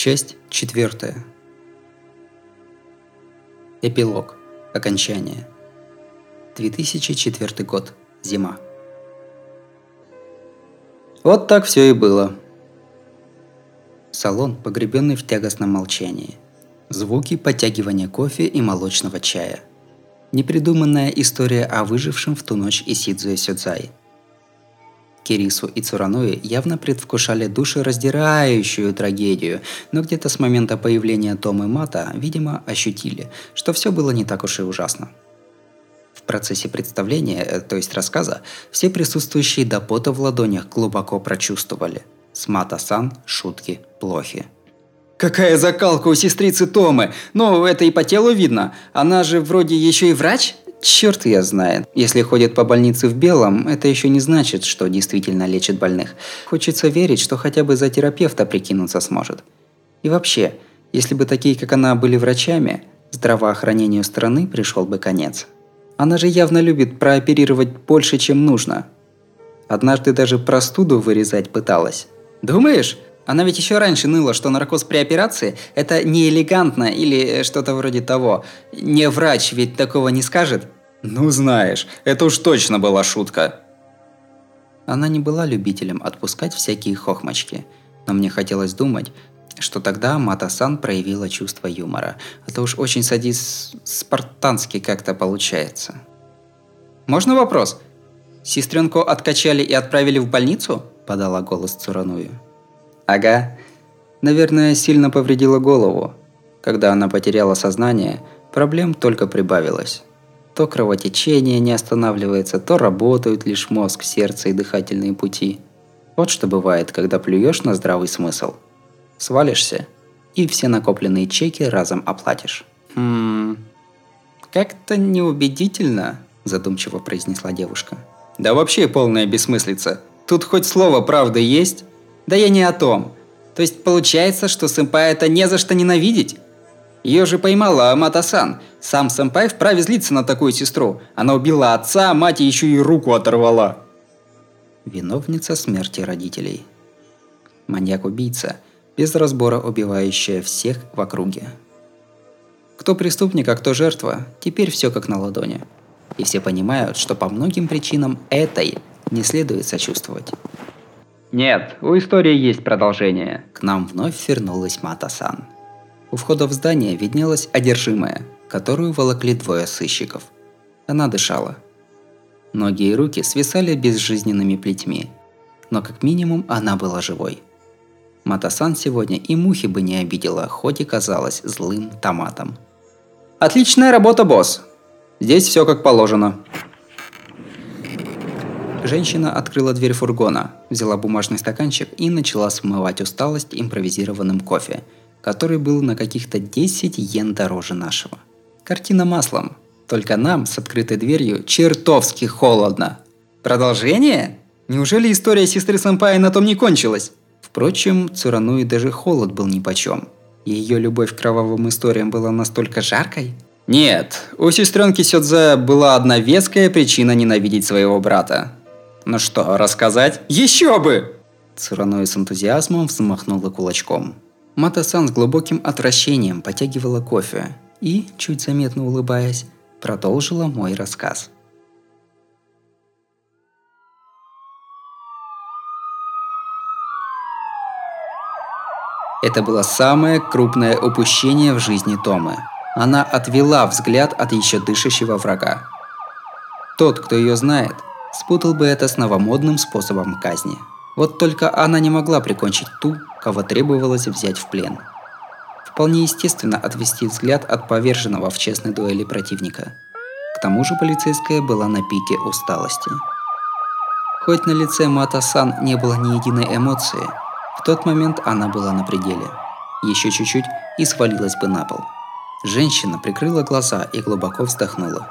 Часть четвертая. Эпилог. Окончание. 2004 год. Зима. Вот так все и было. Салон, погребенный в тягостном молчании. Звуки подтягивания кофе и молочного чая. Непридуманная история о выжившем в ту ночь Исидзуе Сюдзай – Кирису и Цурануи явно предвкушали душераздирающую трагедию, но где-то с момента появления Тома и Мата, видимо, ощутили, что все было не так уж и ужасно. В процессе представления, э, то есть рассказа, все присутствующие до пота в ладонях глубоко прочувствовали. С Мата-сан шутки плохи. Какая закалка у сестрицы Томы! Ну, это и по телу видно. Она же вроде еще и врач? Черт я знает. Если ходит по больнице в белом, это еще не значит, что действительно лечит больных. Хочется верить, что хотя бы за терапевта прикинуться сможет. И вообще, если бы такие, как она, были врачами, здравоохранению страны пришел бы конец. Она же явно любит прооперировать больше, чем нужно. Однажды даже простуду вырезать пыталась. Думаешь? Она ведь еще раньше ныла, что наркоз при операции – это не элегантно или что-то вроде того. Не врач ведь такого не скажет. Ну знаешь, это уж точно была шутка. Она не была любителем отпускать всякие хохмочки, но мне хотелось думать, что тогда Мата-сан проявила чувство юмора, а то уж очень садис... спартански как-то получается. «Можно вопрос? Сестренку откачали и отправили в больницу?» – подала голос Цураную. Ага. Наверное, сильно повредила голову. Когда она потеряла сознание, проблем только прибавилось. То кровотечение не останавливается, то работают лишь мозг, сердце и дыхательные пути. Вот что бывает, когда плюешь на здравый смысл. Свалишься, и все накопленные чеки разом оплатишь. Хм, как-то неубедительно, задумчиво произнесла девушка. Да вообще полная бессмыслица. Тут хоть слово правды есть? Да я не о том. То есть получается, что сэмпай это не за что ненавидеть? Ее же поймала Амата-сан. Сам сэмпай вправе злиться на такую сестру. Она убила отца, а мать еще и руку оторвала. Виновница смерти родителей. Маньяк-убийца, без разбора убивающая всех в округе. Кто преступник, а кто жертва, теперь все как на ладони. И все понимают, что по многим причинам этой не следует сочувствовать. Нет, у истории есть продолжение. К нам вновь вернулась Мата-сан. У входа в здание виднелась одержимая, которую волокли двое сыщиков. Она дышала. Ноги и руки свисали безжизненными плетьми, но как минимум она была живой. Матасан сегодня и мухи бы не обидела, хоть и казалась злым томатом. Отличная работа, босс. Здесь все как положено. Женщина открыла дверь фургона, взяла бумажный стаканчик и начала смывать усталость импровизированным кофе, который был на каких-то 10 йен дороже нашего. Картина маслом. Только нам с открытой дверью чертовски холодно. Продолжение? Неужели история сестры Сэмпая на том не кончилась? Впрочем, Цурануи даже холод был нипочем. Ее любовь к кровавым историям была настолько жаркой? Нет, у сестренки Сёдзе была одна веская причина ненавидеть своего брата. Ну что, рассказать? Еще бы! Цураной с энтузиазмом взмахнула кулачком. Мата-сан с глубоким отвращением потягивала кофе и, чуть заметно улыбаясь, продолжила мой рассказ. Это было самое крупное упущение в жизни Томы. Она отвела взгляд от еще дышащего врага. Тот, кто ее знает, спутал бы это с новомодным способом казни. Вот только она не могла прикончить ту, кого требовалось взять в плен. Вполне естественно отвести взгляд от поверженного в честной дуэли противника. К тому же полицейская была на пике усталости. Хоть на лице Мата-сан не было ни единой эмоции, в тот момент она была на пределе. Еще чуть-чуть и свалилась бы на пол. Женщина прикрыла глаза и глубоко вздохнула.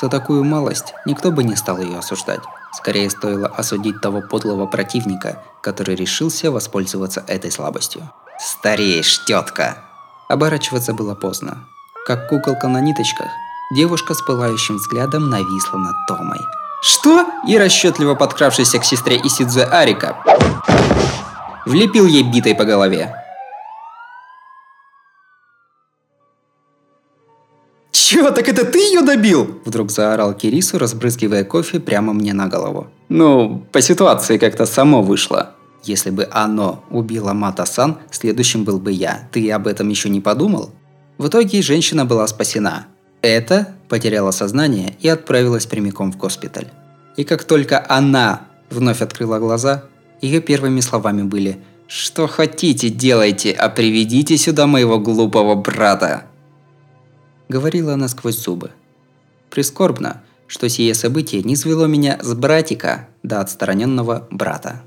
За такую малость никто бы не стал ее осуждать. Скорее стоило осудить того подлого противника, который решился воспользоваться этой слабостью. «Стареешь, тетка!» Оборачиваться было поздно. Как куколка на ниточках, девушка с пылающим взглядом нависла над Томой. «Что?» И расчетливо подкравшийся к сестре Исидзе Арика влепил ей битой по голове. «Чё, так это ты ее добил?» Вдруг заорал Кирису, разбрызгивая кофе прямо мне на голову. Ну, по ситуации как-то само вышло. Если бы оно убило Мата-сан, следующим был бы я. Ты об этом еще не подумал? В итоге женщина была спасена. Это потеряла сознание и отправилась прямиком в госпиталь. И как только она вновь открыла глаза, ее первыми словами были «Что хотите, делайте, а приведите сюда моего глупого брата!» Говорила она сквозь зубы. Прискорбно, что сие событие не свело меня с братика до отстраненного брата.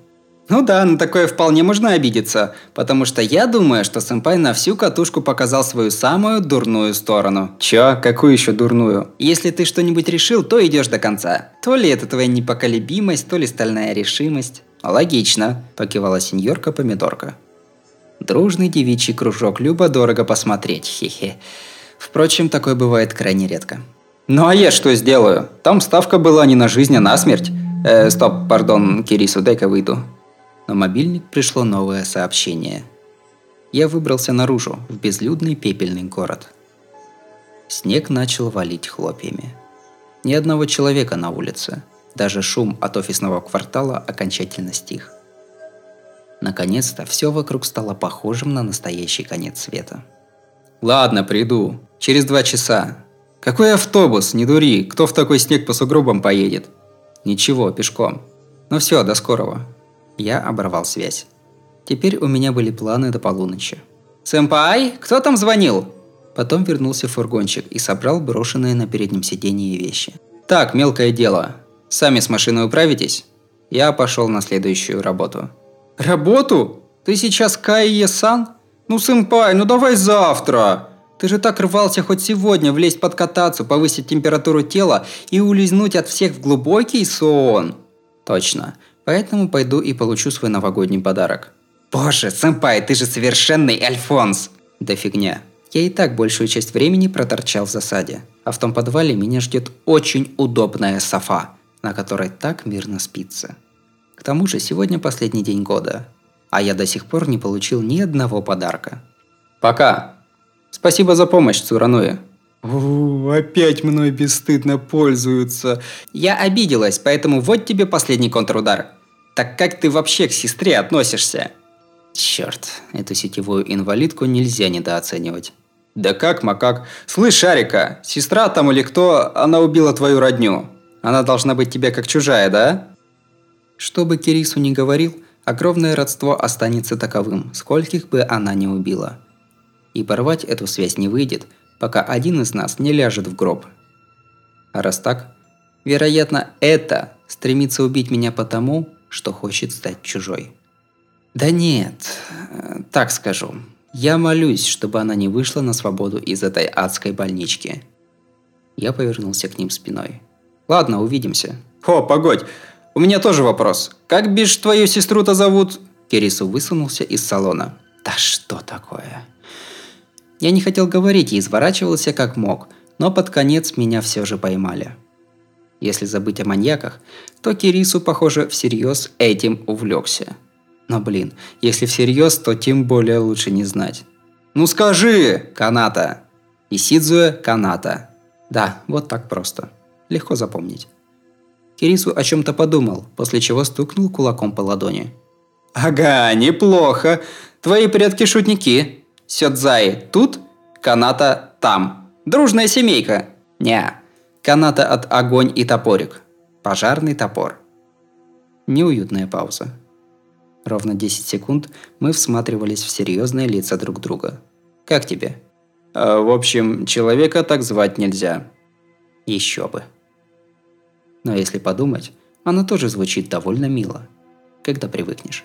Ну да, на такое вполне можно обидеться, потому что я думаю, что сэмпай на всю катушку показал свою самую дурную сторону. Чё? Какую еще дурную? Если ты что-нибудь решил, то идешь до конца. То ли это твоя непоколебимость, то ли стальная решимость. Логично, покивала сеньорка Помидорка. Дружный девичий кружок любо-дорого посмотреть, хе-хе. Впрочем, такое бывает крайне редко. Ну а я что сделаю? Там ставка была не на жизнь, а на смерть. Э, стоп, пардон, Кирису, дай-ка выйду. На мобильник пришло новое сообщение. Я выбрался наружу, в безлюдный пепельный город. Снег начал валить хлопьями. Ни одного человека на улице. Даже шум от офисного квартала окончательно стих. Наконец-то все вокруг стало похожим на настоящий конец света. Ладно, приду. Через два часа. Какой автобус? Не дури. Кто в такой снег по сугробам поедет? Ничего, пешком. Ну все, до скорого. Я оборвал связь. Теперь у меня были планы до полуночи. «Сэмпай, кто там звонил?» Потом вернулся фургончик и собрал брошенные на переднем сиденье вещи. «Так, мелкое дело. Сами с машиной управитесь?» Я пошел на следующую работу. «Работу? Ты сейчас Кайе-сан? Ну, сэмпай, ну давай завтра!» Ты же так рвался хоть сегодня влезть подкататься, повысить температуру тела и улизнуть от всех в глубокий сон. Точно. Поэтому пойду и получу свой новогодний подарок. Боже, сэмпай, ты же совершенный Альфонс! Да фигня. Я и так большую часть времени проторчал в засаде. А в том подвале меня ждет очень удобная софа, на которой так мирно спится. К тому же сегодня последний день года, а я до сих пор не получил ни одного подарка. Пока. Спасибо за помощь, Цурануэ. О, опять мной бесстыдно пользуются. Я обиделась, поэтому вот тебе последний контрудар. Так как ты вообще к сестре относишься? Черт, эту сетевую инвалидку нельзя недооценивать. Да как, макак? Слышь, Шарика, сестра там или кто, она убила твою родню. Она должна быть тебе как чужая, да? Что бы Кирису ни говорил, огромное родство останется таковым, скольких бы она не убила. И порвать эту связь не выйдет, пока один из нас не ляжет в гроб. А раз так, вероятно, это стремится убить меня потому, что хочет стать чужой. Да нет, так скажу. Я молюсь, чтобы она не вышла на свободу из этой адской больнички. Я повернулся к ним спиной. Ладно, увидимся. О, погодь, у меня тоже вопрос. Как бишь твою сестру-то зовут? Кирису высунулся из салона. Да что такое? Я не хотел говорить и изворачивался как мог, но под конец меня все же поймали. Если забыть о маньяках, то Кирису, похоже, всерьез этим увлекся. Но блин, если всерьез, то тем более лучше не знать. Ну скажи! Каната. Исидзуэ Каната. Да, вот так просто. Легко запомнить. Кирису о чем-то подумал, после чего стукнул кулаком по ладони. Ага, неплохо. Твои предки шутники. Сёдзай тут, Каната там. Дружная семейка. Не, Каната от огонь и топорик. Пожарный топор. Неуютная пауза. Ровно 10 секунд мы всматривались в серьезные лица друг друга. Как тебе? А, в общем, человека так звать нельзя. Еще бы. Но если подумать, оно тоже звучит довольно мило, когда привыкнешь.